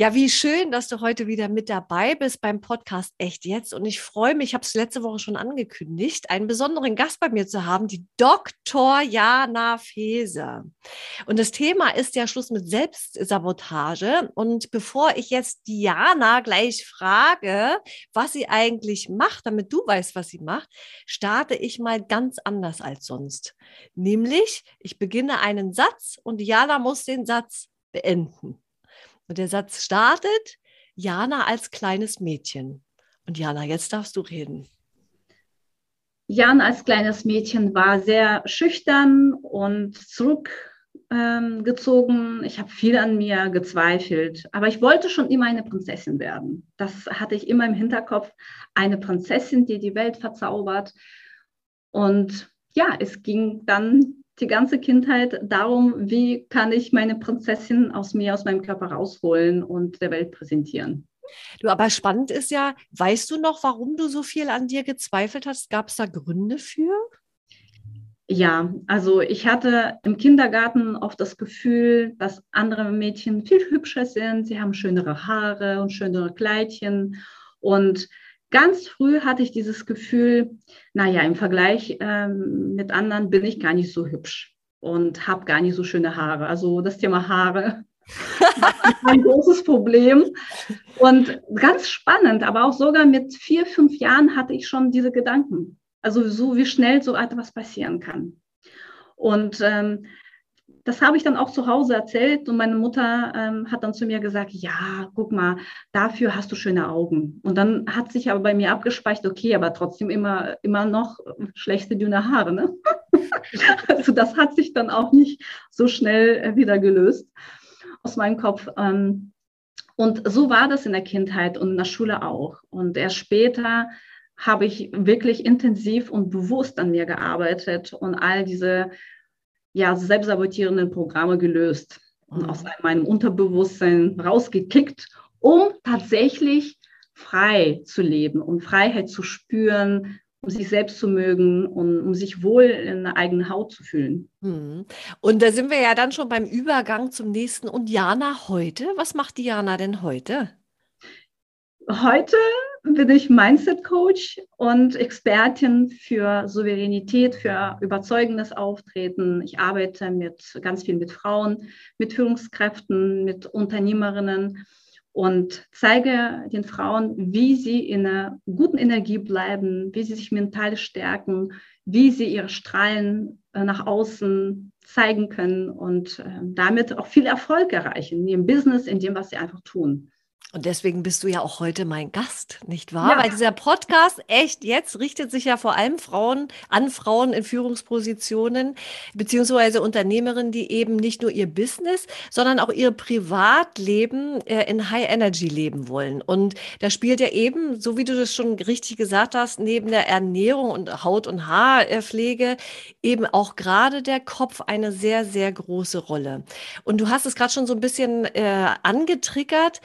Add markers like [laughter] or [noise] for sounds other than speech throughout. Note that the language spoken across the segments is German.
Ja, wie schön, dass du heute wieder mit dabei bist beim Podcast Echt Jetzt. Und ich freue mich, ich habe es letzte Woche schon angekündigt, einen besonderen Gast bei mir zu haben, die Dr. Jana Feser. Und das Thema ist ja Schluss mit Selbstsabotage. Und bevor ich jetzt Diana gleich frage, was sie eigentlich macht, damit du weißt, was sie macht, starte ich mal ganz anders als sonst. Nämlich, ich beginne einen Satz und Diana muss den Satz beenden. Und der Satz startet, Jana als kleines Mädchen. Und Jana, jetzt darfst du reden. Jan als kleines Mädchen war sehr schüchtern und zurückgezogen. Ähm, ich habe viel an mir gezweifelt, aber ich wollte schon immer eine Prinzessin werden. Das hatte ich immer im Hinterkopf. Eine Prinzessin, die die Welt verzaubert. Und ja, es ging dann die ganze Kindheit darum, wie kann ich meine Prinzessin aus mir, aus meinem Körper rausholen und der Welt präsentieren. Du, aber spannend ist ja, weißt du noch, warum du so viel an dir gezweifelt hast? Gab es da Gründe für? Ja, also ich hatte im Kindergarten oft das Gefühl, dass andere Mädchen viel hübscher sind. Sie haben schönere Haare und schönere Kleidchen. Und ganz früh hatte ich dieses Gefühl, naja, im Vergleich ähm, mit anderen bin ich gar nicht so hübsch und habe gar nicht so schöne Haare. Also das Thema Haare [laughs] ein großes Problem. Und ganz spannend, aber auch sogar mit vier, fünf Jahren hatte ich schon diese Gedanken. Also so wie schnell so etwas passieren kann. Und ähm, das habe ich dann auch zu Hause erzählt und meine Mutter ähm, hat dann zu mir gesagt, ja, guck mal, dafür hast du schöne Augen. Und dann hat sich aber bei mir abgespeichert, okay, aber trotzdem immer, immer noch schlechte, dünne Haare. Ne? [laughs] also das hat sich dann auch nicht so schnell äh, wieder gelöst aus meinem Kopf. Ähm, und so war das in der Kindheit und in der Schule auch. Und erst später habe ich wirklich intensiv und bewusst an mir gearbeitet und all diese ja, selbstsabotierenden Programme gelöst und mhm. aus meinem Unterbewusstsein rausgekickt, um tatsächlich frei zu leben und Freiheit zu spüren, um sich selbst zu mögen und um sich wohl in der eigenen Haut zu fühlen. Mhm. Und da sind wir ja dann schon beim Übergang zum nächsten. Und Jana heute, was macht Diana denn heute? Heute bin ich Mindset Coach und Expertin für Souveränität, für überzeugendes Auftreten. Ich arbeite mit ganz viel mit Frauen, mit Führungskräften, mit Unternehmerinnen und zeige den Frauen, wie sie in einer guten Energie bleiben, wie sie sich mental stärken, wie sie ihre Strahlen äh, nach außen zeigen können und äh, damit auch viel Erfolg erreichen in ihrem Business, in dem, was sie einfach tun. Und deswegen bist du ja auch heute mein Gast, nicht wahr? Ja. Weil dieser Podcast echt jetzt richtet sich ja vor allem Frauen an Frauen in Führungspositionen, beziehungsweise Unternehmerinnen, die eben nicht nur ihr Business, sondern auch ihr Privatleben äh, in High Energy leben wollen. Und da spielt ja eben, so wie du das schon richtig gesagt hast, neben der Ernährung und Haut- und Haarpflege eben auch gerade der Kopf eine sehr, sehr große Rolle. Und du hast es gerade schon so ein bisschen äh, angetriggert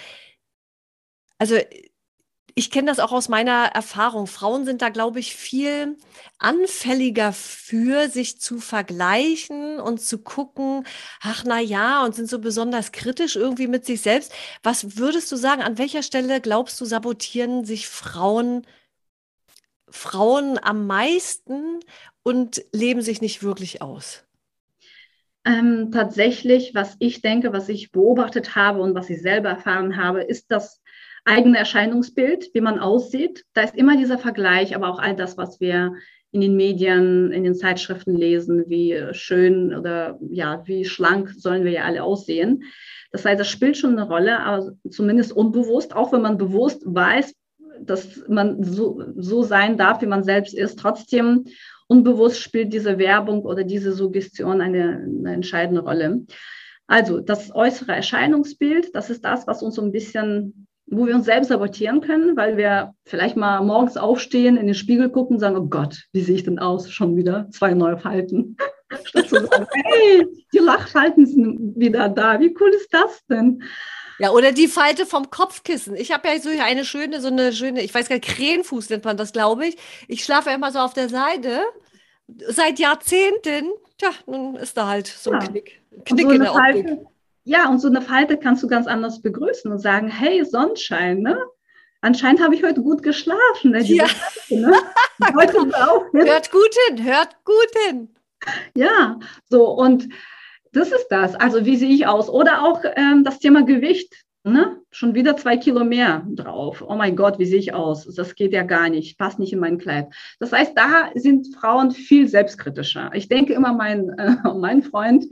also ich kenne das auch aus meiner Erfahrung. Frauen sind da, glaube ich, viel anfälliger für, sich zu vergleichen und zu gucken, ach na ja, und sind so besonders kritisch irgendwie mit sich selbst. Was würdest du sagen, an welcher Stelle glaubst du, sabotieren sich Frauen, Frauen am meisten und leben sich nicht wirklich aus? Ähm, tatsächlich, was ich denke, was ich beobachtet habe und was ich selber erfahren habe, ist, dass eigene Erscheinungsbild, wie man aussieht. Da ist immer dieser Vergleich, aber auch all das, was wir in den Medien, in den Zeitschriften lesen, wie schön oder ja, wie schlank sollen wir ja alle aussehen. Das heißt, das spielt schon eine Rolle, aber zumindest unbewusst, auch wenn man bewusst weiß, dass man so, so sein darf, wie man selbst ist. Trotzdem unbewusst spielt diese Werbung oder diese Suggestion eine, eine entscheidende Rolle. Also das äußere Erscheinungsbild, das ist das, was uns so ein bisschen wo wir uns selbst sabotieren können, weil wir vielleicht mal morgens aufstehen, in den Spiegel gucken und sagen, oh Gott, wie sehe ich denn aus? Schon wieder zwei neue Falten. [laughs] Statt zu sagen, hey, die Lachfalten sind wieder da. Wie cool ist das denn? Ja, oder die Falte vom Kopfkissen. Ich habe ja so eine schöne, so eine schöne, ich weiß gar nicht, Krähenfuß nennt man das, glaube ich. Ich schlafe immer so auf der Seite. Seit Jahrzehnten. Tja, nun ist da halt so ein ja. Knick, Knick so in der Falte, Optik. Ja, und so eine Falte kannst du ganz anders begrüßen und sagen, hey, Sonnenschein, ne? Anscheinend habe ich heute gut geschlafen. Ne? Ja. Falte, ne? heute [laughs] hört gut hin, hört gut hin. Ja, so und das ist das. Also wie sehe ich aus? Oder auch ähm, das Thema Gewicht. Ne? Schon wieder zwei Kilo mehr drauf. Oh mein Gott, wie sehe ich aus? Das geht ja gar nicht, passt nicht in mein Kleid. Das heißt, da sind Frauen viel selbstkritischer. Ich denke immer, mein, äh, [laughs] mein Freund,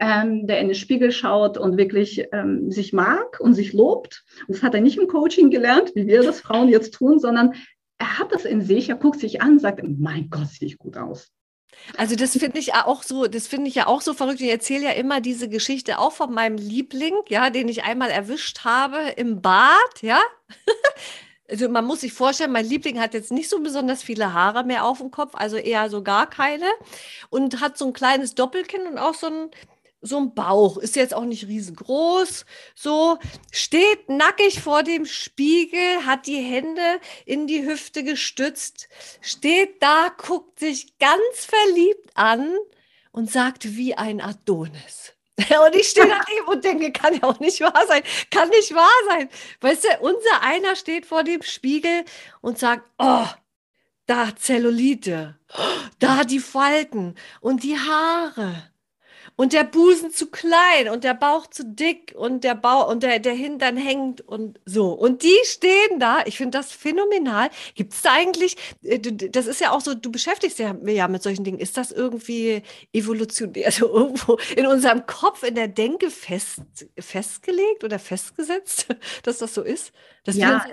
ähm, der in den Spiegel schaut und wirklich ähm, sich mag und sich lobt. Und das hat er nicht im Coaching gelernt, wie wir das Frauen jetzt tun, sondern er hat das in sich, er guckt sich an, sagt, mein Gott, sehe ich gut aus. Also das finde ich auch so, das finde ich ja auch so verrückt. Ich erzähle ja immer diese Geschichte auch von meinem Liebling, ja, den ich einmal erwischt habe im Bad, ja. [laughs] Also man muss sich vorstellen, mein Liebling hat jetzt nicht so besonders viele Haare mehr auf dem Kopf, also eher so gar keine und hat so ein kleines Doppelkinn und auch so ein so ein Bauch, ist jetzt auch nicht riesengroß, so steht nackig vor dem Spiegel, hat die Hände in die Hüfte gestützt, steht da, guckt sich ganz verliebt an und sagt wie ein Adonis. [laughs] Und ich stehe daneben und denke, kann ja auch nicht wahr sein, kann nicht wahr sein. Weißt du, unser einer steht vor dem Spiegel und sagt, oh, da Zellulite, da die Falten und die Haare und der Busen zu klein und der Bauch zu dick und der Bauch und der, der Hintern hängt und so. Und die stehen da. Ich finde das phänomenal. Gibt es da eigentlich, äh, das ist ja auch so, du beschäftigst ja, ja mit solchen Dingen. Ist das irgendwie evolutionär, [laughs] also irgendwo in unserem Kopf, in der Denke fest, festgelegt oder festgesetzt, [laughs] dass das so ist? ja,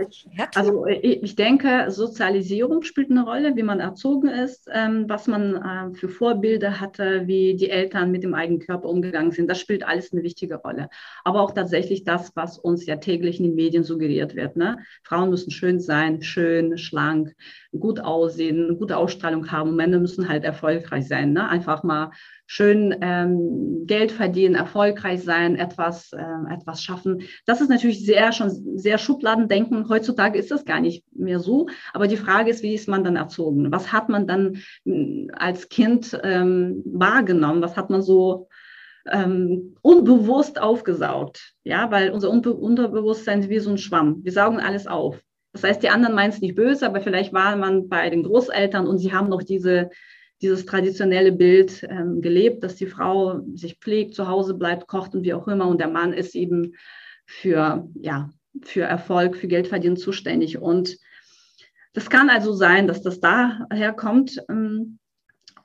also äh, ich denke, Sozialisierung spielt eine Rolle, wie man erzogen ist, ähm, was man äh, für Vorbilder hatte, wie die Eltern mit dem eigenen Körper umgegangen sind. Das spielt alles eine wichtige Rolle. Aber auch tatsächlich das, was uns ja täglich in den Medien suggeriert wird. Ne? Frauen müssen schön sein, schön, schlank, gut aussehen, eine gute Ausstrahlung haben. Männer müssen halt erfolgreich sein. Ne? Einfach mal schön ähm, Geld verdienen, erfolgreich sein, etwas, äh, etwas schaffen. Das ist natürlich sehr schon sehr Schubladendenken. Heutzutage ist das gar nicht mehr so. Aber die Frage ist, wie ist man dann erzogen? Was hat man dann hm, als Kind ähm, wahrgenommen? Was hat man so ähm, unbewusst aufgesaugt? Ja, weil unser Unbe Unterbewusstsein ist wie so ein Schwamm. Wir saugen alles auf. Das heißt, die anderen meinen es nicht böse, aber vielleicht war man bei den Großeltern und sie haben noch diese dieses traditionelle Bild ähm, gelebt, dass die Frau sich pflegt, zu Hause bleibt, kocht und wie auch immer und der Mann ist eben für, ja, für Erfolg, für Geldverdienen zuständig. Und das kann also sein, dass das daher kommt. Ähm,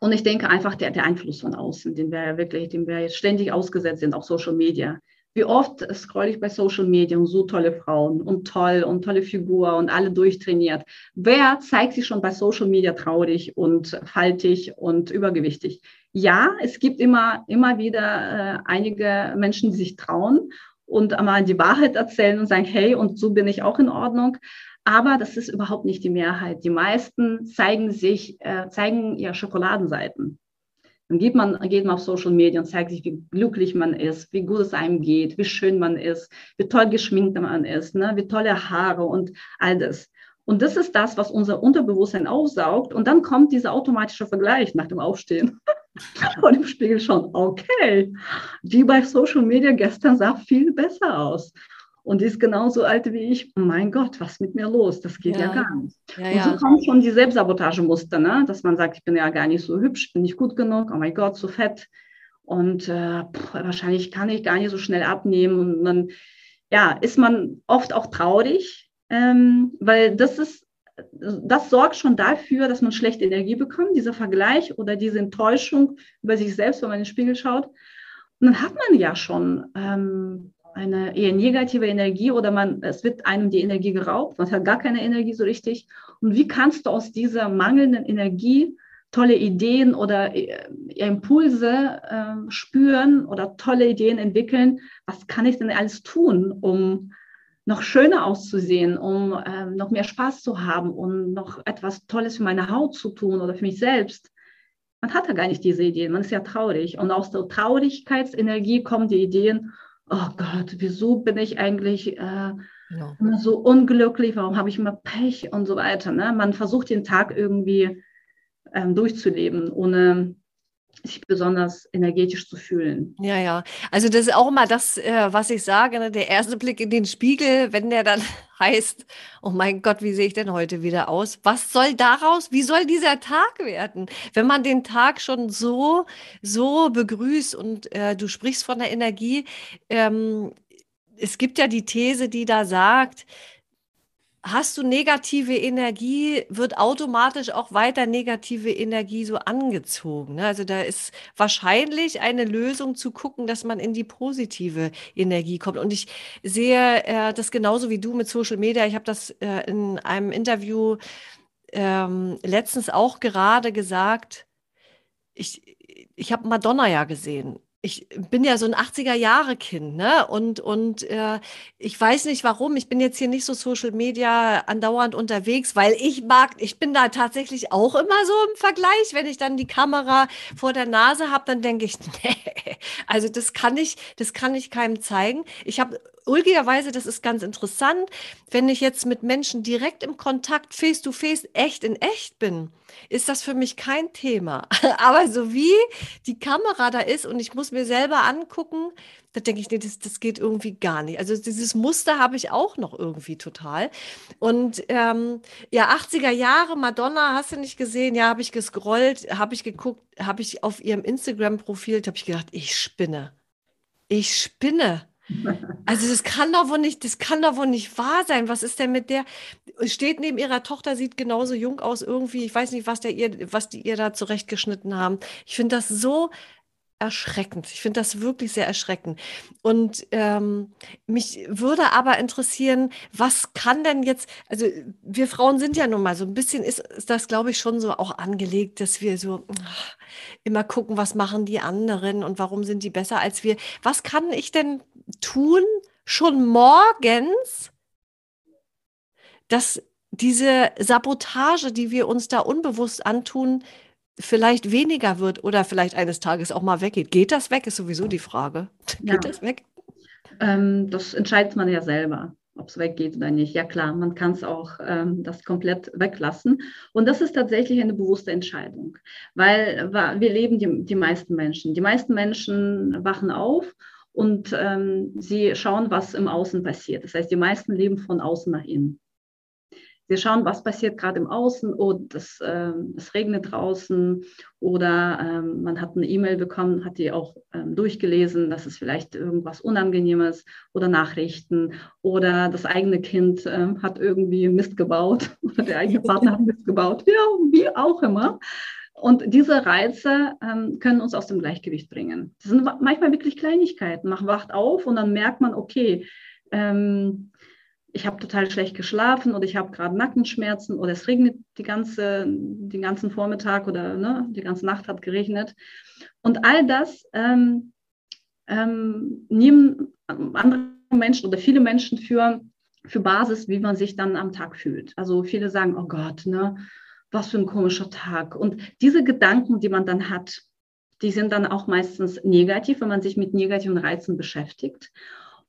und ich denke einfach, der, der Einfluss von außen, den wir ja wirklich, dem wir jetzt ständig ausgesetzt sind, auch Social Media, wie oft scroll ich bei Social Media und so tolle Frauen und toll und tolle Figur und alle durchtrainiert. Wer zeigt sich schon bei Social Media traurig und faltig und übergewichtig? Ja, es gibt immer, immer wieder äh, einige Menschen, die sich trauen und einmal die Wahrheit erzählen und sagen, hey, und so bin ich auch in Ordnung. Aber das ist überhaupt nicht die Mehrheit. Die meisten zeigen sich, äh, zeigen ja Schokoladenseiten. Dann geht man, geht man auf Social Media und zeigt sich, wie glücklich man ist, wie gut es einem geht, wie schön man ist, wie toll geschminkt man ist, ne? wie tolle Haare und all das. Und das ist das, was unser Unterbewusstsein aufsaugt. Und dann kommt dieser automatische Vergleich nach dem Aufstehen [laughs] und im Spiegel schon, okay, die bei Social Media gestern sah viel besser aus und die ist genauso alt wie ich. Mein Gott, was ist mit mir los? Das geht ja, ja gar nicht. Ja, und so ja. kommen schon die Selbstsabotagemuster, ne? dass man sagt, ich bin ja gar nicht so hübsch, bin nicht gut genug, oh mein Gott, so fett. Und äh, pff, wahrscheinlich kann ich gar nicht so schnell abnehmen. Und dann ja, ist man oft auch traurig, ähm, weil das ist das sorgt schon dafür, dass man schlechte Energie bekommt, dieser Vergleich oder diese Enttäuschung über sich selbst, wenn man in den Spiegel schaut. Und dann hat man ja schon ähm, eine eher negative Energie oder man, es wird einem die Energie geraubt, man hat gar keine Energie so richtig. Und wie kannst du aus dieser mangelnden Energie tolle Ideen oder äh, Impulse äh, spüren oder tolle Ideen entwickeln? Was kann ich denn alles tun, um noch schöner auszusehen, um äh, noch mehr Spaß zu haben und noch etwas Tolles für meine Haut zu tun oder für mich selbst. Man hat ja gar nicht diese Ideen, man ist ja traurig. Und aus der Traurigkeitsenergie kommen die Ideen, oh Gott, wieso bin ich eigentlich äh, ja. immer so unglücklich, warum habe ich immer Pech und so weiter. Ne? Man versucht den Tag irgendwie ähm, durchzuleben, ohne sich besonders energetisch zu fühlen. Ja, ja. Also das ist auch immer das, äh, was ich sage, ne? der erste Blick in den Spiegel, wenn der dann [laughs] heißt, oh mein Gott, wie sehe ich denn heute wieder aus? Was soll daraus, wie soll dieser Tag werden? Wenn man den Tag schon so, so begrüßt und äh, du sprichst von der Energie, ähm, es gibt ja die These, die da sagt, hast du negative Energie, wird automatisch auch weiter negative Energie so angezogen. Ne? Also da ist wahrscheinlich eine Lösung zu gucken, dass man in die positive Energie kommt. Und ich sehe äh, das genauso wie du mit Social Media. Ich habe das äh, in einem Interview ähm, letztens auch gerade gesagt. Ich, ich habe Madonna ja gesehen ich bin ja so ein 80er-Jahre-Kind, ne? Und, und äh, ich weiß nicht warum. Ich bin jetzt hier nicht so Social Media andauernd unterwegs, weil ich mag, ich bin da tatsächlich auch immer so im Vergleich. Wenn ich dann die Kamera vor der Nase habe, dann denke ich, [laughs] nee, also das kann ich, das kann ich keinem zeigen. Ich habe ulkigerweise, das ist ganz interessant, wenn ich jetzt mit Menschen direkt im Kontakt, face to face, echt in echt bin, ist das für mich kein Thema. [laughs] Aber so wie die Kamera da ist und ich muss mir selber angucken, da denke ich, nee, das, das geht irgendwie gar nicht. Also dieses Muster habe ich auch noch irgendwie total. Und ähm, ja, 80er Jahre, Madonna, hast du nicht gesehen? Ja, habe ich gescrollt, habe ich geguckt, habe ich auf ihrem Instagram-Profil, habe ich gedacht, ich spinne. Ich spinne. Also das kann doch wohl nicht, das kann doch wohl nicht wahr sein. Was ist denn mit der? Steht neben ihrer Tochter, sieht genauso jung aus irgendwie. Ich weiß nicht, was der ihr, was die ihr da zurechtgeschnitten haben. Ich finde das so erschreckend. Ich finde das wirklich sehr erschreckend. Und ähm, mich würde aber interessieren, was kann denn jetzt, also wir Frauen sind ja nun mal so ein bisschen, ist, ist das, glaube ich, schon so auch angelegt, dass wir so ach, immer gucken, was machen die anderen und warum sind die besser als wir. Was kann ich denn tun, schon morgens, dass diese Sabotage, die wir uns da unbewusst antun, vielleicht weniger wird oder vielleicht eines Tages auch mal weggeht. Geht das weg, ist sowieso die Frage. [laughs] Geht ja. das weg? Ähm, das entscheidet man ja selber, ob es weggeht oder nicht. Ja klar, man kann es auch ähm, das komplett weglassen. Und das ist tatsächlich eine bewusste Entscheidung, weil wir leben die, die meisten Menschen. Die meisten Menschen wachen auf und ähm, sie schauen, was im Außen passiert. Das heißt, die meisten leben von außen nach innen. Sie schauen, was passiert gerade im Außen. Oh, das, äh, es regnet draußen oder ähm, man hat eine E-Mail bekommen, hat die auch ähm, durchgelesen, dass es vielleicht irgendwas Unangenehmes oder Nachrichten oder das eigene Kind äh, hat irgendwie Mist gebaut [laughs] oder der eigene Partner hat Mist gebaut. Ja, wie auch immer. Und diese Reize ähm, können uns aus dem Gleichgewicht bringen. Das sind manchmal wirklich Kleinigkeiten. Man wacht auf und dann merkt man, okay, ähm, ich habe total schlecht geschlafen oder ich habe gerade Nackenschmerzen oder es regnet die ganze, den ganzen Vormittag oder ne, die ganze Nacht hat geregnet. Und all das ähm, ähm, nehmen andere Menschen oder viele Menschen für, für Basis, wie man sich dann am Tag fühlt. Also viele sagen, oh Gott, ne, was für ein komischer Tag. Und diese Gedanken, die man dann hat, die sind dann auch meistens negativ, wenn man sich mit negativen Reizen beschäftigt.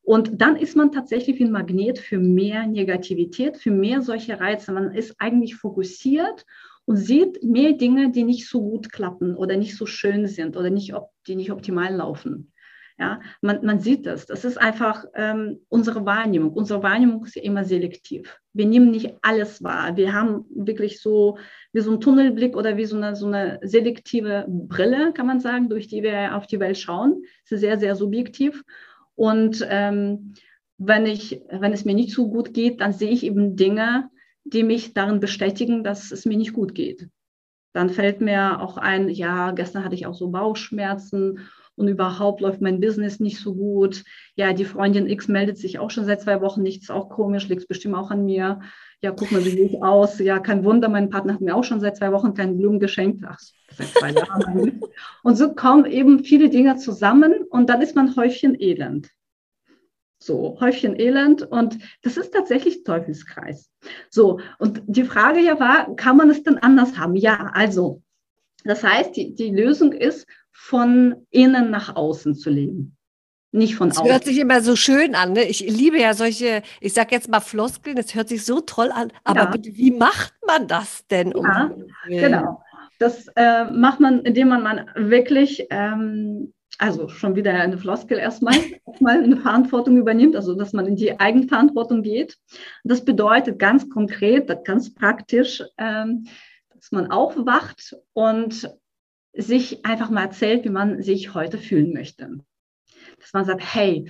Und dann ist man tatsächlich wie ein Magnet für mehr Negativität, für mehr solche Reize. Man ist eigentlich fokussiert und sieht mehr Dinge, die nicht so gut klappen oder nicht so schön sind oder nicht, die nicht optimal laufen. Ja, man, man sieht das. Das ist einfach ähm, unsere Wahrnehmung. Unsere Wahrnehmung ist ja immer selektiv. Wir nehmen nicht alles wahr. Wir haben wirklich so wie so einen Tunnelblick oder wie so eine, so eine selektive Brille, kann man sagen, durch die wir auf die Welt schauen. Das ist sehr, sehr subjektiv. Und ähm, wenn, ich, wenn es mir nicht so gut geht, dann sehe ich eben Dinge, die mich darin bestätigen, dass es mir nicht gut geht. Dann fällt mir auch ein, ja, gestern hatte ich auch so Bauchschmerzen und überhaupt läuft mein Business nicht so gut. Ja, die Freundin X meldet sich auch schon seit zwei Wochen nicht, ist auch komisch, liegt bestimmt auch an mir. Ja, guck mal, wie sehe ich aus? Ja, kein Wunder, mein Partner hat mir auch schon seit zwei Wochen keine Blumen geschenkt. Ach, seit zwei Jahren. und so kommen eben viele Dinge zusammen und dann ist man Häufchen elend. So, Häufchen Elend und das ist tatsächlich Teufelskreis. So, und die Frage ja war, kann man es denn anders haben? Ja, also, das heißt, die, die Lösung ist, von innen nach außen zu leben. Nicht von das außen. Das hört sich immer so schön an. Ne? Ich liebe ja solche, ich sage jetzt mal Floskeln, das hört sich so toll an. Aber ja. bitte, wie macht man das denn? Um ja, genau. Das äh, macht man, indem man, man wirklich, ähm, also schon wieder eine Floskel erstmal, [laughs] erstmal eine Verantwortung übernimmt, also dass man in die Eigenverantwortung geht. Das bedeutet ganz konkret, ganz praktisch, ähm, dass man aufwacht und sich einfach mal erzählt, wie man sich heute fühlen möchte. Dass man sagt, hey,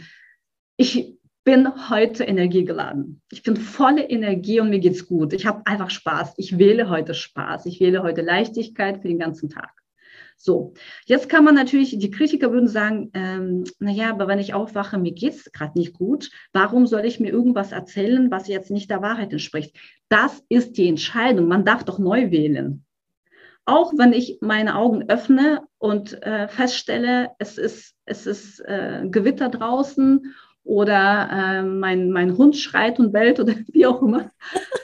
ich bin heute energiegeladen. Ich bin volle Energie und mir geht's gut. Ich habe einfach Spaß. Ich wähle heute Spaß. Ich wähle heute Leichtigkeit für den ganzen Tag. So, jetzt kann man natürlich, die Kritiker würden sagen, ähm, naja, aber wenn ich aufwache, mir geht's gerade nicht gut, warum soll ich mir irgendwas erzählen, was jetzt nicht der Wahrheit entspricht? Das ist die Entscheidung. Man darf doch neu wählen auch wenn ich meine Augen öffne und äh, feststelle, es ist, es ist äh, Gewitter draußen oder äh, mein, mein Hund schreit und bellt oder [laughs] wie auch immer.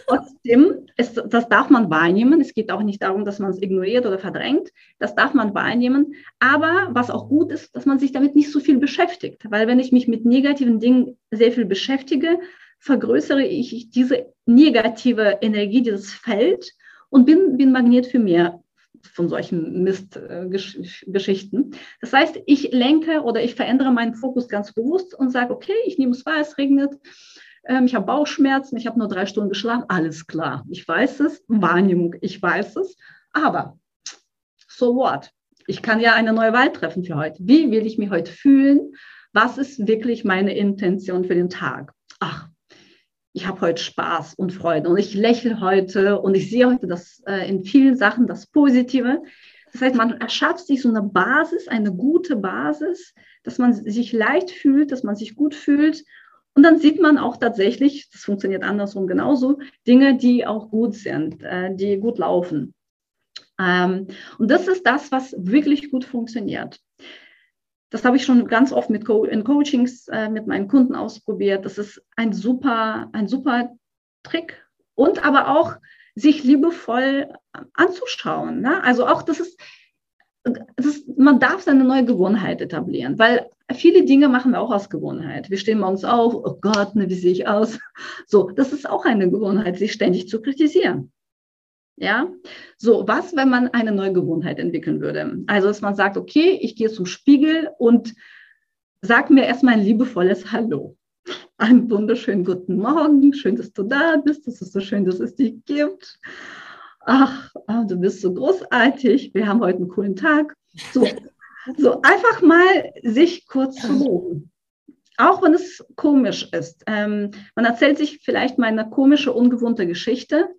Trotzdem, ist, das darf man wahrnehmen. Es geht auch nicht darum, dass man es ignoriert oder verdrängt. Das darf man wahrnehmen. Aber was auch gut ist, dass man sich damit nicht so viel beschäftigt. Weil wenn ich mich mit negativen Dingen sehr viel beschäftige, vergrößere ich diese negative Energie, dieses Feld und bin, bin Magnet für mehr von solchen Mistgeschichten. Das heißt, ich lenke oder ich verändere meinen Fokus ganz bewusst und sage, okay, ich nehme es wahr, es regnet, ähm, ich habe Bauchschmerzen, ich habe nur drei Stunden geschlafen, alles klar, ich weiß es, Wahrnehmung, ich weiß es, aber so what? Ich kann ja eine neue Wahl treffen für heute. Wie will ich mich heute fühlen? Was ist wirklich meine Intention für den Tag? Ach, ich habe heute Spaß und Freude und ich lächle heute und ich sehe heute das äh, in vielen Sachen das Positive. Das heißt, man erschafft sich so eine Basis, eine gute Basis, dass man sich leicht fühlt, dass man sich gut fühlt. Und dann sieht man auch tatsächlich, das funktioniert andersrum genauso, Dinge, die auch gut sind, äh, die gut laufen. Ähm, und das ist das, was wirklich gut funktioniert. Das habe ich schon ganz oft mit Co in Coachings äh, mit meinen Kunden ausprobiert. Das ist ein super, ein super Trick. Und aber auch sich liebevoll anzuschauen. Ne? Also auch, das ist, das ist, man darf seine neue Gewohnheit etablieren, weil viele Dinge machen wir auch aus Gewohnheit. Wir stehen morgens auf, oh Gott, ne, wie sehe ich aus? So, das ist auch eine Gewohnheit, sich ständig zu kritisieren. Ja, so was, wenn man eine neue Gewohnheit entwickeln würde? Also, dass man sagt, okay, ich gehe zum Spiegel und sag mir erstmal ein liebevolles Hallo. Einen wunderschönen guten Morgen, schön, dass du da bist, es ist so schön, dass es dich gibt. Ach, ah, du bist so großartig, wir haben heute einen coolen Tag. So, so einfach mal sich kurz zu loben. Auch wenn es komisch ist. Ähm, man erzählt sich vielleicht mal eine komische, ungewohnte Geschichte.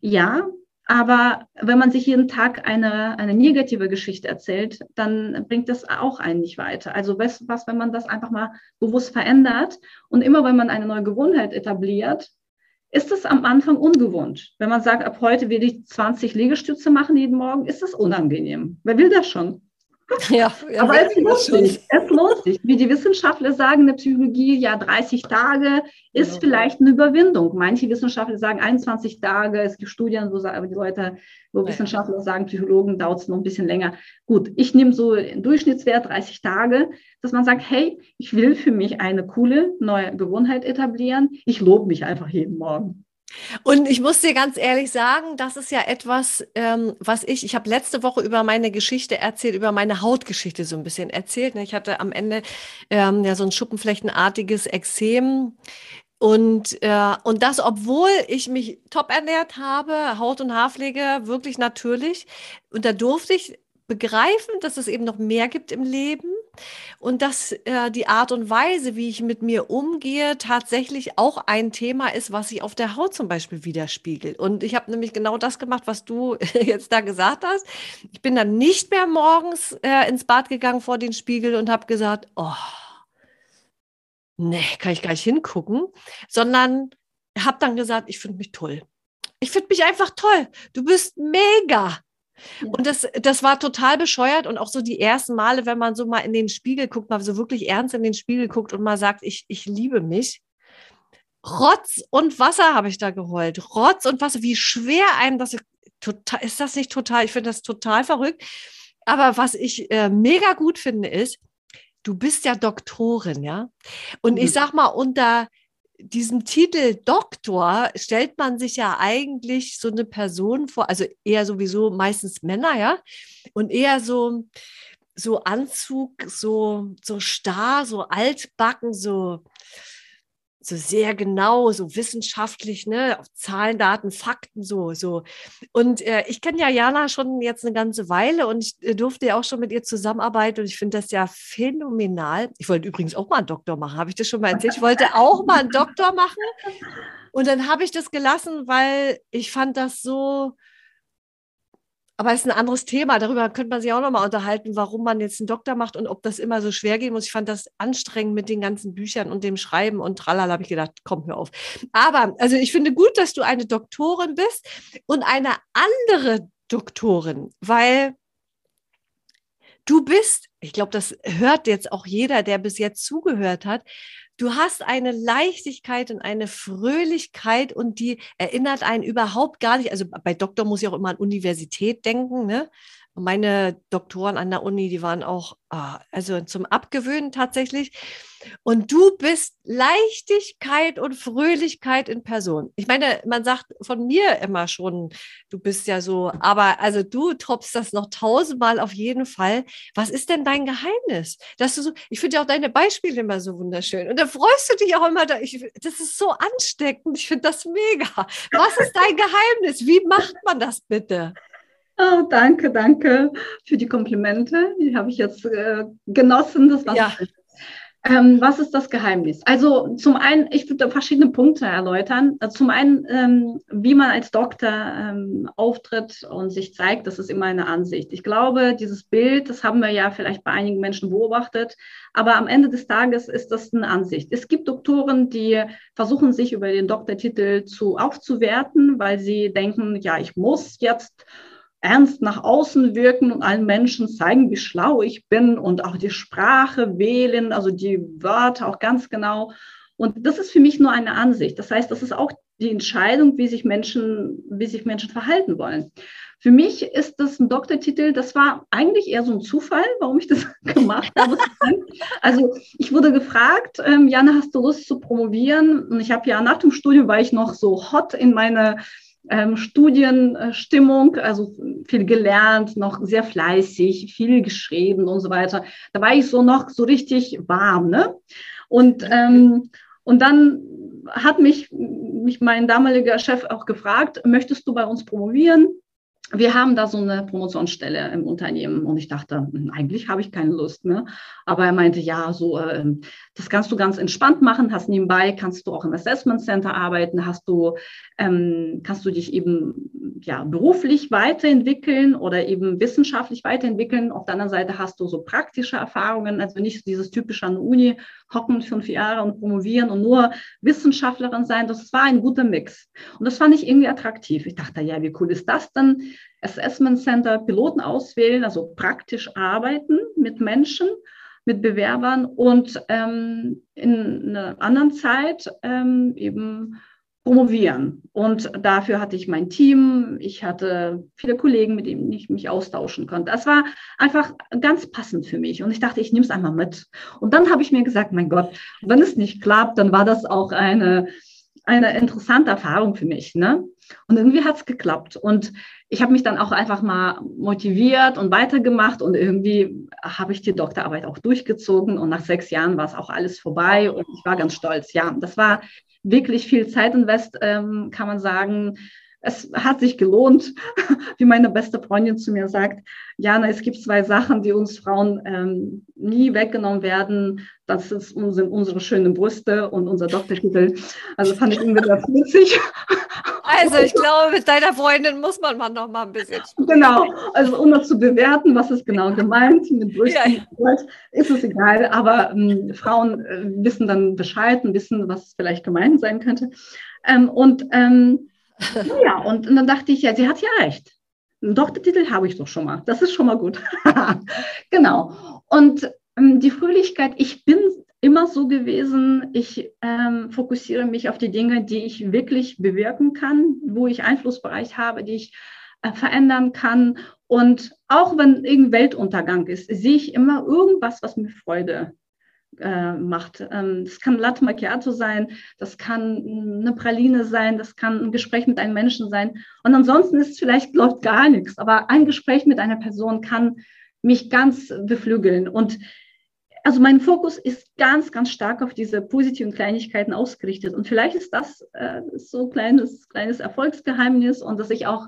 Ja, aber wenn man sich jeden Tag eine, eine negative Geschichte erzählt, dann bringt das auch einen nicht weiter. Also was, was, wenn man das einfach mal bewusst verändert und immer wenn man eine neue Gewohnheit etabliert, ist es am Anfang ungewohnt. Wenn man sagt, ab heute will ich 20 Liegestütze machen jeden Morgen, ist das unangenehm. Wer will das schon? Ja, ja [laughs] aber es lohnt sich. Es lohnt sich. Wie die Wissenschaftler sagen in der Psychologie, ja, 30 Tage ist ja. vielleicht eine Überwindung. Manche Wissenschaftler sagen 21 Tage. Es gibt Studien, wo die Leute, wo ja. Wissenschaftler sagen, Psychologen dauert es noch ein bisschen länger. Gut, ich nehme so einen Durchschnittswert 30 Tage, dass man sagt, hey, ich will für mich eine coole neue Gewohnheit etablieren. Ich lobe mich einfach jeden Morgen. Und ich muss dir ganz ehrlich sagen, das ist ja etwas, ähm, was ich, ich habe letzte Woche über meine Geschichte erzählt, über meine Hautgeschichte so ein bisschen erzählt. Ne? Ich hatte am Ende ähm, ja so ein schuppenflechtenartiges Exem. Und, äh, und das, obwohl ich mich top ernährt habe, Haut- und Haarpflege wirklich natürlich. Und da durfte ich begreifen, dass es eben noch mehr gibt im Leben und dass äh, die Art und Weise, wie ich mit mir umgehe, tatsächlich auch ein Thema ist, was sich auf der Haut zum Beispiel widerspiegelt. Und ich habe nämlich genau das gemacht, was du [laughs] jetzt da gesagt hast. Ich bin dann nicht mehr morgens äh, ins Bad gegangen vor den Spiegel und habe gesagt, oh, nee, kann ich gar nicht hingucken, sondern habe dann gesagt, ich finde mich toll. Ich finde mich einfach toll. Du bist mega. Und das, das war total bescheuert und auch so die ersten Male, wenn man so mal in den Spiegel guckt, mal so wirklich ernst in den Spiegel guckt und mal sagt, ich, ich liebe mich. Rotz und Wasser habe ich da geheult. Rotz und Wasser, wie schwer einem das total, ist das nicht total, ich finde das total verrückt. Aber was ich äh, mega gut finde, ist, du bist ja Doktorin, ja. Und mhm. ich sag mal, unter diesem Titel Doktor stellt man sich ja eigentlich so eine Person vor, also eher sowieso meistens Männer, ja, und eher so, so Anzug, so, so starr, so altbacken, so, so sehr genau, so wissenschaftlich, ne, auf Zahlen, Daten, Fakten, so, so. Und äh, ich kenne ja Jana schon jetzt eine ganze Weile und ich äh, durfte ja auch schon mit ihr zusammenarbeiten und ich finde das ja phänomenal. Ich wollte übrigens auch mal einen Doktor machen, habe ich das schon mal erzählt? Ich wollte auch mal einen Doktor machen und dann habe ich das gelassen, weil ich fand das so, aber es ist ein anderes Thema. Darüber könnte man sich auch nochmal unterhalten, warum man jetzt einen Doktor macht und ob das immer so schwer gehen muss. Ich fand das anstrengend mit den ganzen Büchern und dem Schreiben und tralala, habe ich gedacht, komm, hör auf. Aber, also ich finde gut, dass du eine Doktorin bist und eine andere Doktorin, weil du bist, ich glaube, das hört jetzt auch jeder, der bis jetzt zugehört hat, Du hast eine Leichtigkeit und eine Fröhlichkeit und die erinnert einen überhaupt gar nicht. Also bei Doktor muss ich auch immer an Universität denken, ne? Meine Doktoren an der Uni, die waren auch, ah, also zum Abgewöhnen tatsächlich. Und du bist Leichtigkeit und Fröhlichkeit in Person. Ich meine, man sagt von mir immer schon, du bist ja so, aber also du toppst das noch tausendmal auf jeden Fall. Was ist denn dein Geheimnis? Dass du so, ich finde ja auch deine Beispiele immer so wunderschön. Und da freust du dich auch immer, da, ich, das ist so ansteckend. Ich finde das mega. Was ist dein Geheimnis? Wie macht man das bitte? Oh, danke, danke für die Komplimente. Die habe ich jetzt äh, genossen. Das war ja. Ähm, was ist das Geheimnis? Also zum einen, ich würde verschiedene Punkte erläutern. Also zum einen, ähm, wie man als Doktor ähm, auftritt und sich zeigt, das ist immer eine Ansicht. Ich glaube, dieses Bild, das haben wir ja vielleicht bei einigen Menschen beobachtet, aber am Ende des Tages ist das eine Ansicht. Es gibt Doktoren, die versuchen, sich über den Doktortitel zu aufzuwerten, weil sie denken, ja, ich muss jetzt ernst nach außen wirken und allen Menschen zeigen, wie schlau ich bin und auch die Sprache wählen, also die Wörter auch ganz genau. Und das ist für mich nur eine Ansicht. Das heißt, das ist auch die Entscheidung, wie sich Menschen, wie sich Menschen verhalten wollen. Für mich ist das ein Doktortitel, das war eigentlich eher so ein Zufall, warum ich das [laughs] gemacht habe. Also ich wurde gefragt, ähm, Jana, hast du Lust zu promovieren? Und ich habe ja nach dem Studium, war ich noch so hot in meine ähm, Studienstimmung, also viel gelernt, noch sehr fleißig, viel geschrieben und so weiter. Da war ich so noch so richtig warm, ne? Und, ähm, und dann hat mich, mich mein damaliger Chef auch gefragt, möchtest du bei uns promovieren? Wir haben da so eine Promotionsstelle im Unternehmen und ich dachte, hm, eigentlich habe ich keine Lust mehr. Aber er meinte, ja, so, äh, das kannst du ganz entspannt machen, hast nebenbei, kannst du auch im Assessment Center arbeiten, hast du, ähm, kannst du dich eben ja, beruflich weiterentwickeln oder eben wissenschaftlich weiterentwickeln. Auf der anderen Seite hast du so praktische Erfahrungen, also nicht dieses typische an der Uni hocken fünf Jahre und promovieren und nur Wissenschaftlerin sein. Das war ein guter Mix. Und das fand ich irgendwie attraktiv. Ich dachte, ja, wie cool ist das denn? Assessment Center Piloten auswählen, also praktisch arbeiten mit Menschen, mit Bewerbern und ähm, in einer anderen Zeit ähm, eben promovieren. Und dafür hatte ich mein Team, ich hatte viele Kollegen, mit denen ich mich austauschen konnte. Das war einfach ganz passend für mich. Und ich dachte, ich nehme es einmal mit. Und dann habe ich mir gesagt, mein Gott, wenn es nicht klappt, dann war das auch eine, eine interessante Erfahrung für mich. Ne? Und irgendwie hat es geklappt. Und ich habe mich dann auch einfach mal motiviert und weitergemacht und irgendwie habe ich die Doktorarbeit auch durchgezogen und nach sechs Jahren war es auch alles vorbei und ich war ganz stolz. Ja, das war wirklich viel Zeit invest, ähm, kann man sagen. Es hat sich gelohnt, [laughs] wie meine beste Freundin zu mir sagt, Jana, es gibt zwei Sachen, die uns Frauen ähm, nie weggenommen werden. Das ist, sind unsere schönen Brüste und unser Doktortitel. Also fand ich irgendwie ganz witzig. [laughs] Also ich glaube, mit deiner Freundin muss man mal noch mal ein bisschen. Genau, also um das zu bewerten, was ist genau gemeint mit Brüsten, ja. ist es egal. Aber ähm, Frauen äh, wissen dann Bescheid und wissen, was vielleicht gemeint sein könnte. Ähm, und ähm, ja, und, und, dann dachte ich, ja, sie hat ja recht. einen Doktortitel habe ich doch schon mal. Das ist schon mal gut. [laughs] genau. Und ähm, die Fröhlichkeit, ich bin immer so gewesen, ich ähm, fokussiere mich auf die Dinge, die ich wirklich bewirken kann, wo ich Einflussbereich habe, die ich äh, verändern kann. Und auch wenn irgendein Weltuntergang ist, sehe ich immer irgendwas, was mir Freude äh, macht. Ähm, das kann Latte Macchiato sein, das kann eine Praline sein, das kann ein Gespräch mit einem Menschen sein. Und ansonsten ist vielleicht läuft gar nichts, aber ein Gespräch mit einer Person kann mich ganz beflügeln. Und also mein Fokus ist ganz, ganz stark auf diese positiven Kleinigkeiten ausgerichtet. Und vielleicht ist das äh, so ein kleines, kleines Erfolgsgeheimnis und dass ich auch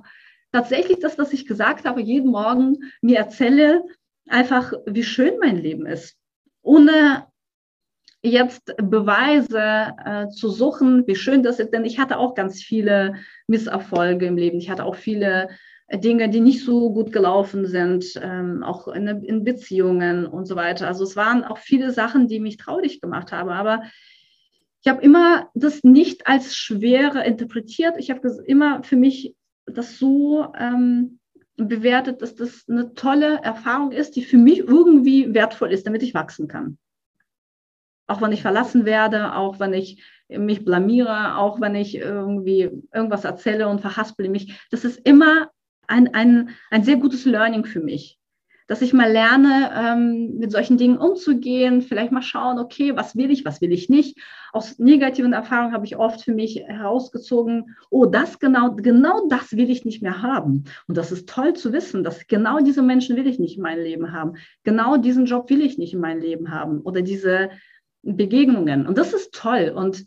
tatsächlich das, was ich gesagt habe, jeden Morgen mir erzähle, einfach, wie schön mein Leben ist. Ohne jetzt Beweise äh, zu suchen, wie schön das ist, denn ich hatte auch ganz viele Misserfolge im Leben. Ich hatte auch viele äh, Dinge, die nicht so gut gelaufen sind, ähm, auch in, in, Beziehungen und so weiter. Also es waren auch viele Sachen, die mich traurig gemacht haben. Aber ich habe immer das nicht als schwere interpretiert. Ich habe immer für mich das so ähm, bewertet, dass das eine tolle Erfahrung ist, die für mich irgendwie wertvoll ist, damit ich wachsen kann. Auch wenn ich verlassen werde, auch wenn ich mich blamiere, auch wenn ich irgendwie irgendwas erzähle und verhaspele mich. Das ist immer ein, ein, ein sehr gutes Learning für mich dass ich mal lerne, ähm, mit solchen Dingen umzugehen, vielleicht mal schauen, okay, was will ich, was will ich nicht. Aus negativen Erfahrungen habe ich oft für mich herausgezogen, oh, das genau, genau das will ich nicht mehr haben. Und das ist toll zu wissen, dass genau diese Menschen will ich nicht in meinem Leben haben. Genau diesen Job will ich nicht in meinem Leben haben oder diese Begegnungen. Und das ist toll. Und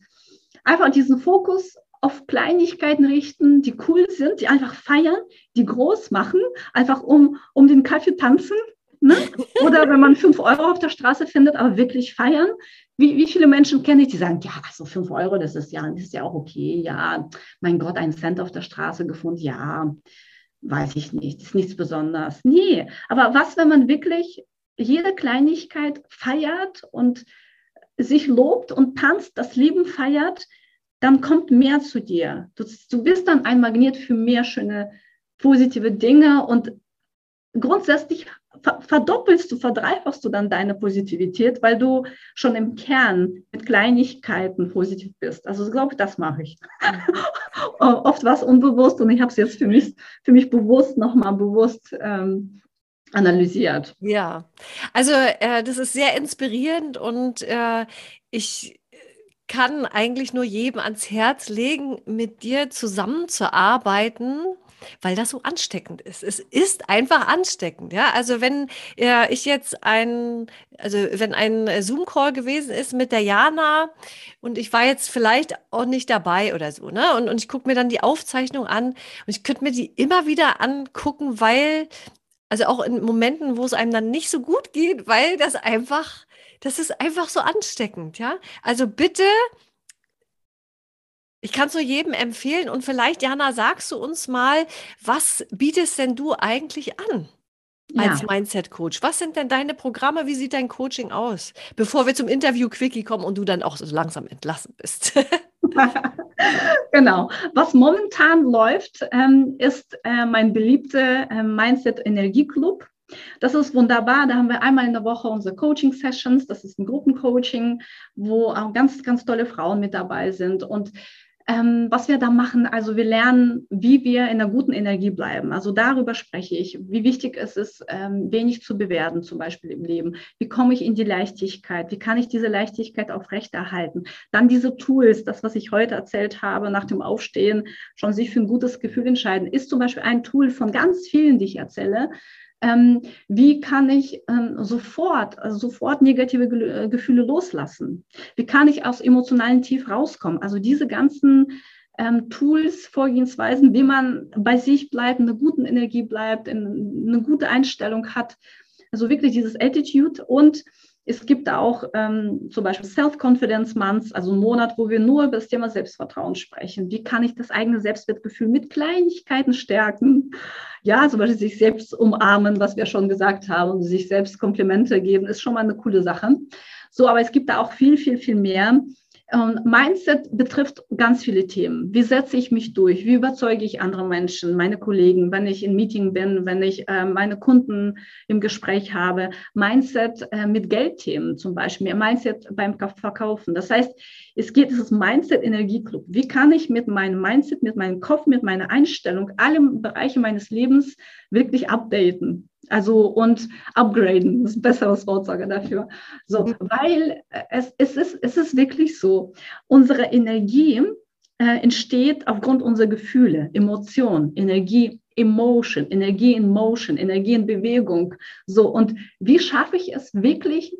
einfach diesen Fokus auf Kleinigkeiten richten, die cool sind, die einfach feiern, die groß machen, einfach um, um den Kaffee tanzen. Ne? [laughs] Oder wenn man fünf Euro auf der Straße findet, aber wirklich feiern. Wie, wie viele Menschen kenne ich, die sagen, ja, also fünf Euro, das ist ja, das ist ja auch okay. Ja, mein Gott, einen Cent auf der Straße gefunden. Ja, weiß ich nicht, ist nichts Besonderes. Nee, aber was, wenn man wirklich jede Kleinigkeit feiert und sich lobt und tanzt, das Leben feiert, dann kommt mehr zu dir. Du, du bist dann ein Magnet für mehr schöne, positive Dinge und grundsätzlich verdoppelst du, verdreifachst du dann deine Positivität, weil du schon im Kern mit Kleinigkeiten positiv bist. Also ich glaube, das mache ich. [laughs] Oft war es unbewusst und ich habe es jetzt für mich, für mich bewusst, nochmal bewusst ähm, analysiert. Ja, also äh, das ist sehr inspirierend und äh, ich kann eigentlich nur jedem ans Herz legen, mit dir zusammenzuarbeiten, weil das so ansteckend ist. Es ist einfach ansteckend, ja. Also wenn ja, ich jetzt ein, also wenn ein Zoom-Call gewesen ist mit der Jana und ich war jetzt vielleicht auch nicht dabei oder so, ne? Und, und ich gucke mir dann die Aufzeichnung an und ich könnte mir die immer wieder angucken, weil, also auch in Momenten, wo es einem dann nicht so gut geht, weil das einfach das ist einfach so ansteckend, ja. Also bitte, ich kann es nur jedem empfehlen und vielleicht, Jana, sagst du uns mal, was bietest denn du eigentlich an? als ja. Mindset-Coach. Was sind denn deine Programme? Wie sieht dein Coaching aus? Bevor wir zum Interview-Quickie kommen und du dann auch so langsam entlassen bist. [laughs] [laughs] genau. Was momentan läuft, ähm, ist äh, mein beliebter äh, Mindset-Energie-Club. Das ist wunderbar. Da haben wir einmal in der Woche unsere Coaching-Sessions. Das ist ein Gruppencoaching, wo ganz, ganz tolle Frauen mit dabei sind. Und ähm, was wir da machen, also wir lernen, wie wir in einer guten Energie bleiben. Also darüber spreche ich, wie wichtig es ist, ähm, wenig zu bewerten, zum Beispiel im Leben. Wie komme ich in die Leichtigkeit? Wie kann ich diese Leichtigkeit aufrechterhalten? Dann diese Tools, das, was ich heute erzählt habe, nach dem Aufstehen schon sich für ein gutes Gefühl entscheiden, ist zum Beispiel ein Tool von ganz vielen, die ich erzähle, ähm, wie kann ich ähm, sofort, also sofort negative Ge äh, Gefühle loslassen? Wie kann ich aus emotionalen Tief rauskommen? Also diese ganzen ähm, Tools, Vorgehensweisen, wie man bei sich bleibt, in einer guten Energie bleibt, in, eine gute Einstellung hat. Also wirklich dieses Attitude und es gibt auch ähm, zum Beispiel Self-Confidence Months, also einen Monat, wo wir nur über das Thema Selbstvertrauen sprechen. Wie kann ich das eigene Selbstwertgefühl mit Kleinigkeiten stärken? Ja, zum Beispiel sich selbst umarmen, was wir schon gesagt haben, sich selbst Komplimente geben, ist schon mal eine coole Sache. So, aber es gibt da auch viel, viel, viel mehr. Und Mindset betrifft ganz viele Themen. Wie setze ich mich durch? Wie überzeuge ich andere Menschen, meine Kollegen, wenn ich in Meeting bin, wenn ich äh, meine Kunden im Gespräch habe? Mindset äh, mit Geldthemen zum Beispiel, Mindset beim Verkaufen. Das heißt, es geht, es ist Mindset Energieclub. Wie kann ich mit meinem Mindset, mit meinem Kopf, mit meiner Einstellung alle Bereiche meines Lebens wirklich updaten? Also und upgraden, das ist ein besseres Wort sogar dafür. So, mhm. weil es, es, ist, es ist wirklich so, unsere Energie äh, entsteht aufgrund unserer Gefühle, Emotionen, Energie, Emotion, Energie in Motion, Energie in Bewegung. So, und wie schaffe ich es wirklich,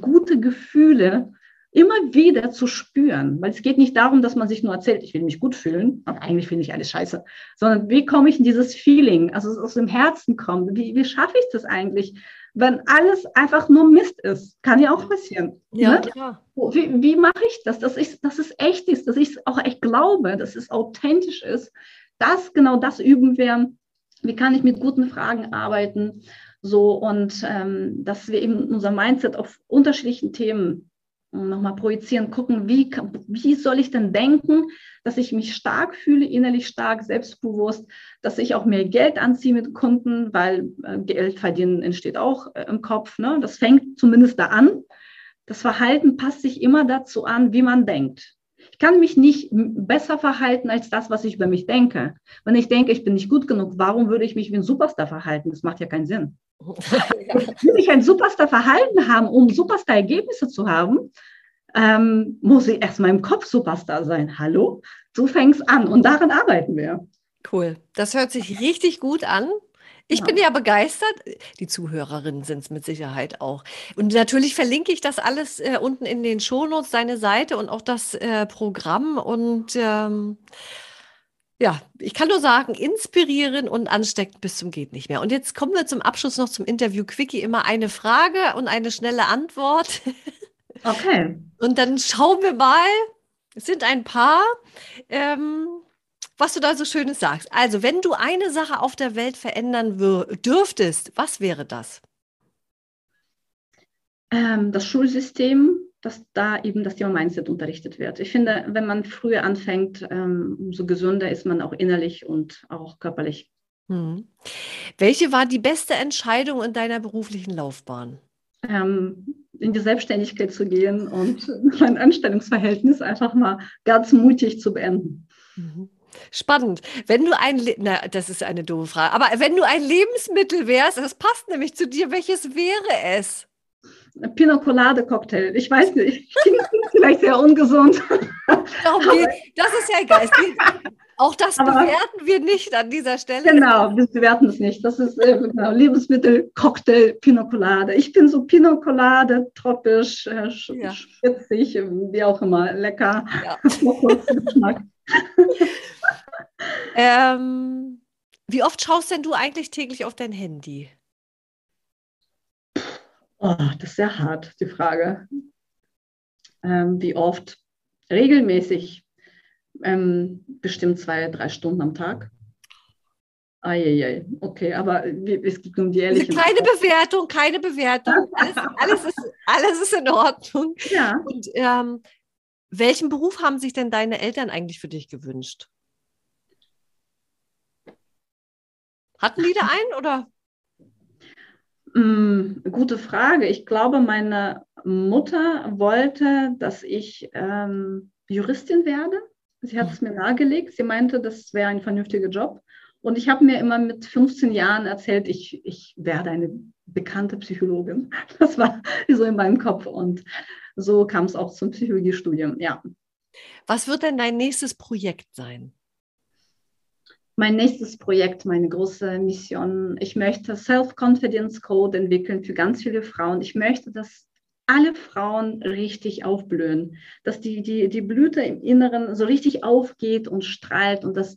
gute Gefühle immer wieder zu spüren, weil es geht nicht darum, dass man sich nur erzählt, ich will mich gut fühlen, aber eigentlich finde ich alles scheiße, sondern wie komme ich in dieses Feeling, also es aus dem Herzen kommt, wie, wie schaffe ich das eigentlich, wenn alles einfach nur Mist ist, kann ja auch passieren. Ja, ne? klar. Wie, wie mache ich das, dass, ich, dass es echt ist, dass ich es auch echt glaube, dass es authentisch ist, das, genau das üben wir, wie kann ich mit guten Fragen arbeiten, so und ähm, dass wir eben unser Mindset auf unterschiedlichen Themen nochmal projizieren, gucken, wie, wie soll ich denn denken, dass ich mich stark fühle, innerlich stark, selbstbewusst, dass ich auch mehr Geld anziehe mit Kunden, weil äh, Geld verdienen entsteht auch äh, im Kopf. Ne? Das fängt zumindest da an. Das Verhalten passt sich immer dazu an, wie man denkt. Ich kann mich nicht besser verhalten als das, was ich über mich denke. Wenn ich denke, ich bin nicht gut genug, warum würde ich mich wie ein Superstar verhalten? Das macht ja keinen Sinn. [laughs] Will ich ein Superstar-Verhalten haben, um Superstar-Ergebnisse zu haben, ähm, muss ich erstmal im Kopf Superstar sein. Hallo? So fängt es an und daran arbeiten wir. Cool. Das hört sich richtig gut an. Ich ja. bin ja begeistert. Die Zuhörerinnen sind es mit Sicherheit auch. Und natürlich verlinke ich das alles äh, unten in den Shownotes, deine Seite und auch das äh, Programm. Und ähm, ja, ich kann nur sagen, inspirieren und ansteckend bis zum geht nicht mehr. Und jetzt kommen wir zum Abschluss noch zum Interview Quickie. Immer eine Frage und eine schnelle Antwort. Okay. [laughs] Und dann schauen wir mal, es sind ein paar, ähm, was du da so Schönes sagst. Also, wenn du eine Sache auf der Welt verändern dürftest, was wäre das? Ähm, das Schulsystem dass da eben das Thema Mindset unterrichtet wird. Ich finde, wenn man früher anfängt, ähm, umso gesünder ist man auch innerlich und auch körperlich. Hm. Welche war die beste Entscheidung in deiner beruflichen Laufbahn? Ähm, in die Selbstständigkeit zu gehen und [laughs] mein Anstellungsverhältnis einfach mal ganz mutig zu beenden. Mhm. Spannend. Wenn du ein, Le na, das ist eine doofe Frage, aber wenn du ein Lebensmittel wärst, das passt nämlich zu dir, welches wäre es? Pina Colade Cocktail. Ich weiß nicht, klingt [laughs] vielleicht sehr ungesund. das ist ja geil. Auch das Aber, bewerten wir nicht an dieser Stelle. Genau, wir bewerten es nicht. Das ist äh, genau, Lebensmittel, Cocktail, Pina Colade. Ich bin so Pina Colade, tropisch, äh, ja. spitzig, wie auch immer, lecker. Ja. [laughs] [laughs] ähm, wie oft schaust denn du eigentlich täglich auf dein Handy? Oh, das ist sehr hart, die Frage. Ähm, wie oft? Regelmäßig. Ähm, bestimmt zwei, drei Stunden am Tag. Eieiei, okay, aber es geht um die ehrliche. Keine Bewertung, keine Bewertung. Alles, alles, ist, alles ist in Ordnung. Ja. Und ähm, welchen Beruf haben sich denn deine Eltern eigentlich für dich gewünscht? Hatten die da [laughs] einen oder? Mm, gute Frage. Ich glaube, meine Mutter wollte, dass ich ähm, Juristin werde. Sie hat es mir nahegelegt. Sie meinte, das wäre ein vernünftiger Job. Und ich habe mir immer mit 15 Jahren erzählt, ich, ich werde eine bekannte Psychologin. [laughs] Das war so in meinem Kopf. Und so kam es auch zum Psychologiestudium, ja. Was wird denn dein nächstes Projekt sein? mein nächstes Projekt, meine große Mission. Ich möchte Self-Confidence Code entwickeln für ganz viele Frauen. Ich möchte, dass alle Frauen richtig aufblühen, dass die, die, die Blüte im Inneren so richtig aufgeht und strahlt und dass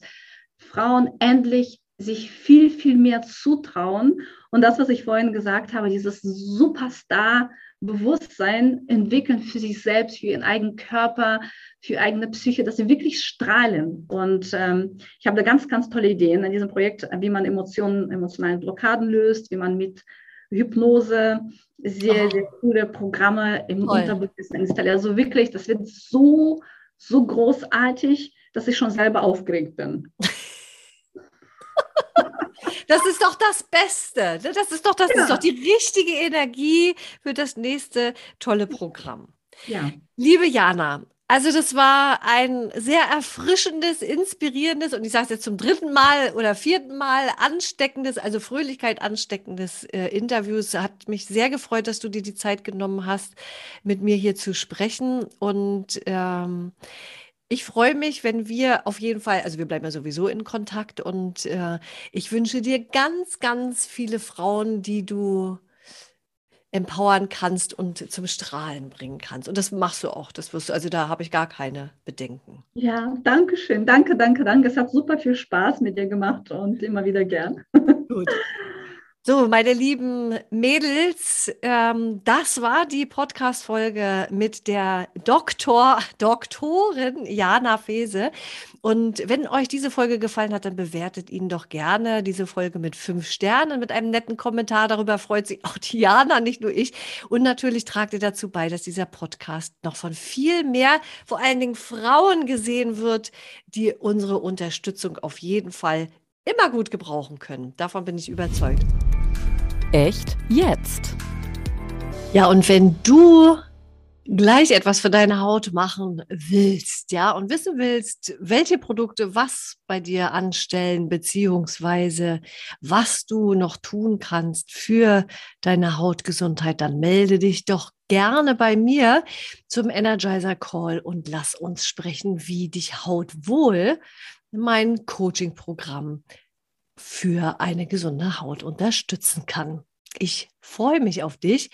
Frauen endlich sich viel, viel mehr zutrauen. Und das, was ich vorhin gesagt habe, dieses Superstar, Bewusstsein entwickeln für sich selbst, für ihren eigenen Körper, für eigene Psyche, dass sie wirklich strahlen. Und ähm, ich habe da ganz, ganz tolle Ideen in diesem Projekt, wie man Emotionen, emotionale Blockaden löst, wie man mit Hypnose, sehr, oh. sehr coole Programme im Toll. Unterbewusstsein installiert. Also wirklich, das wird so, so großartig, dass ich schon selber aufgeregt bin. [laughs] Das ist doch das Beste. Das ist doch, das ja. ist doch die richtige Energie für das nächste tolle Programm. Ja. Liebe Jana, also das war ein sehr erfrischendes, inspirierendes und ich sage es jetzt zum dritten Mal oder vierten Mal ansteckendes, also Fröhlichkeit ansteckendes äh, Interview. Es hat mich sehr gefreut, dass du dir die Zeit genommen hast, mit mir hier zu sprechen und ähm, ich freue mich, wenn wir auf jeden Fall, also wir bleiben ja sowieso in Kontakt und äh, ich wünsche dir ganz, ganz viele Frauen, die du empowern kannst und zum Strahlen bringen kannst. Und das machst du auch. Das wirst du, also da habe ich gar keine Bedenken. Ja, danke schön. Danke, danke, danke. Es hat super viel Spaß mit dir gemacht und immer wieder gern. Gut. [laughs] So, meine lieben Mädels, ähm, das war die Podcast-Folge mit der Doktor, Doktorin Jana Fese. Und wenn euch diese Folge gefallen hat, dann bewertet ihn doch gerne diese Folge mit fünf Sternen, mit einem netten Kommentar. Darüber freut sich auch die Jana, nicht nur ich. Und natürlich tragt ihr dazu bei, dass dieser Podcast noch von viel mehr, vor allen Dingen Frauen gesehen wird, die unsere Unterstützung auf jeden Fall immer gut gebrauchen können. Davon bin ich überzeugt. Echt jetzt? Ja, und wenn du gleich etwas für deine Haut machen willst, ja, und wissen willst, welche Produkte was bei dir anstellen, beziehungsweise was du noch tun kannst für deine Hautgesundheit, dann melde dich doch gerne bei mir zum Energizer Call und lass uns sprechen, wie dich Haut wohl mein Coaching-Programm für eine gesunde Haut unterstützen kann. Ich freue mich auf dich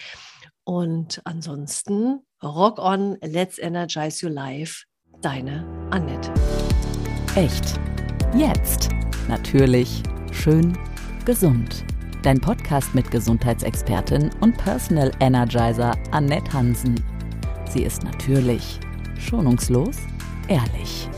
und ansonsten rock on, let's energize your life. Deine Annette. Echt. Jetzt. Natürlich. Schön. Gesund. Dein Podcast mit Gesundheitsexpertin und Personal Energizer Annette Hansen. Sie ist natürlich, schonungslos, ehrlich.